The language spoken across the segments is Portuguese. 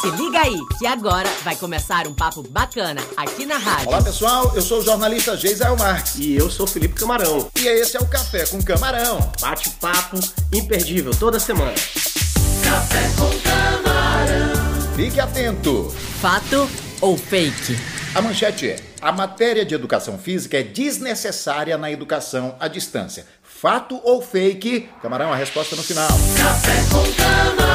Se liga aí, que agora vai começar um papo bacana aqui na rádio. Olá pessoal, eu sou o jornalista Geisel Marques. E eu sou Felipe Camarão. E esse é o Café com Camarão. Bate-papo imperdível toda semana. Café com Camarão. Fique atento. Fato ou fake? A manchete é: a matéria de educação física é desnecessária na educação à distância. Fato ou fake? Camarão, a resposta no final. Café com Camarão.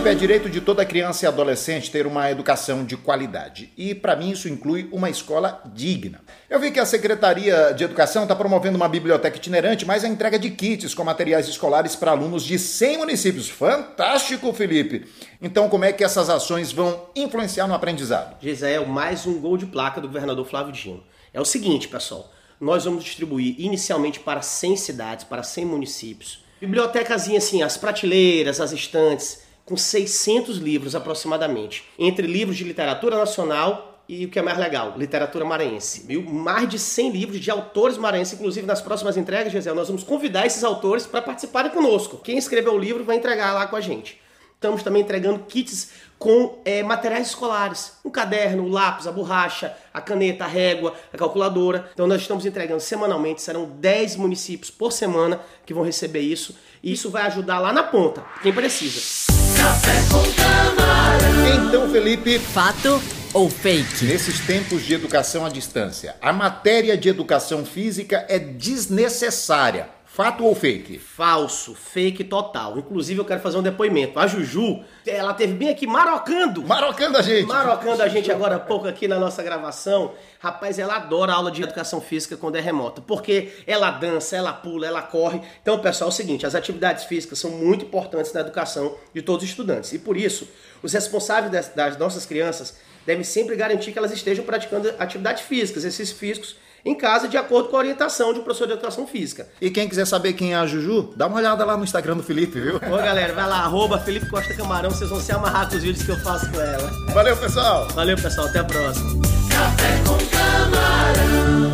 Felipe, é direito de toda criança e adolescente ter uma educação de qualidade. E para mim isso inclui uma escola digna. Eu vi que a Secretaria de Educação está promovendo uma biblioteca itinerante, mais a entrega de kits com materiais escolares para alunos de 100 municípios. Fantástico, Felipe! Então, como é que essas ações vão influenciar no aprendizado? Gisele, mais um gol de placa do governador Flávio Dino. É o seguinte, pessoal nós vamos distribuir inicialmente para 100 cidades, para 100 municípios. Bibliotecazinha assim, as prateleiras, as estantes, com 600 livros aproximadamente, entre livros de literatura nacional e o que é mais legal, literatura maranhense. Mais de 100 livros de autores maranhenses, inclusive nas próximas entregas, Gisele, nós vamos convidar esses autores para participarem conosco. Quem escreveu o livro vai entregar lá com a gente. Estamos também entregando kits com é, materiais escolares. Um caderno, o lápis, a borracha, a caneta, a régua, a calculadora. Então nós estamos entregando semanalmente, serão 10 municípios por semana que vão receber isso. E isso vai ajudar lá na ponta, quem precisa. Café com camarão. Então, Felipe, Fato ou fake? nesses tempos de educação à distância, a matéria de educação física é desnecessária. Fato ou fake? Falso, fake total. Inclusive eu quero fazer um depoimento. A Juju, ela teve bem aqui marocando. Marocando a gente. Marocando a gente agora há pouco aqui na nossa gravação. Rapaz, ela adora aula de educação física quando é remota, porque ela dança, ela pula, ela corre. Então, pessoal, é o seguinte, as atividades físicas são muito importantes na educação de todos os estudantes. E por isso, os responsáveis das, das nossas crianças devem sempre garantir que elas estejam praticando atividades físicas, exercícios físicos em casa de acordo com a orientação de um professor de educação física. E quem quiser saber quem é a Juju, dá uma olhada lá no Instagram do Felipe, viu? Ô galera, vai lá, arroba Felipe Costa Camarão, vocês vão se amarrar com os vídeos que eu faço com ela. Valeu, pessoal! Valeu, pessoal, até a próxima. Café com camarão.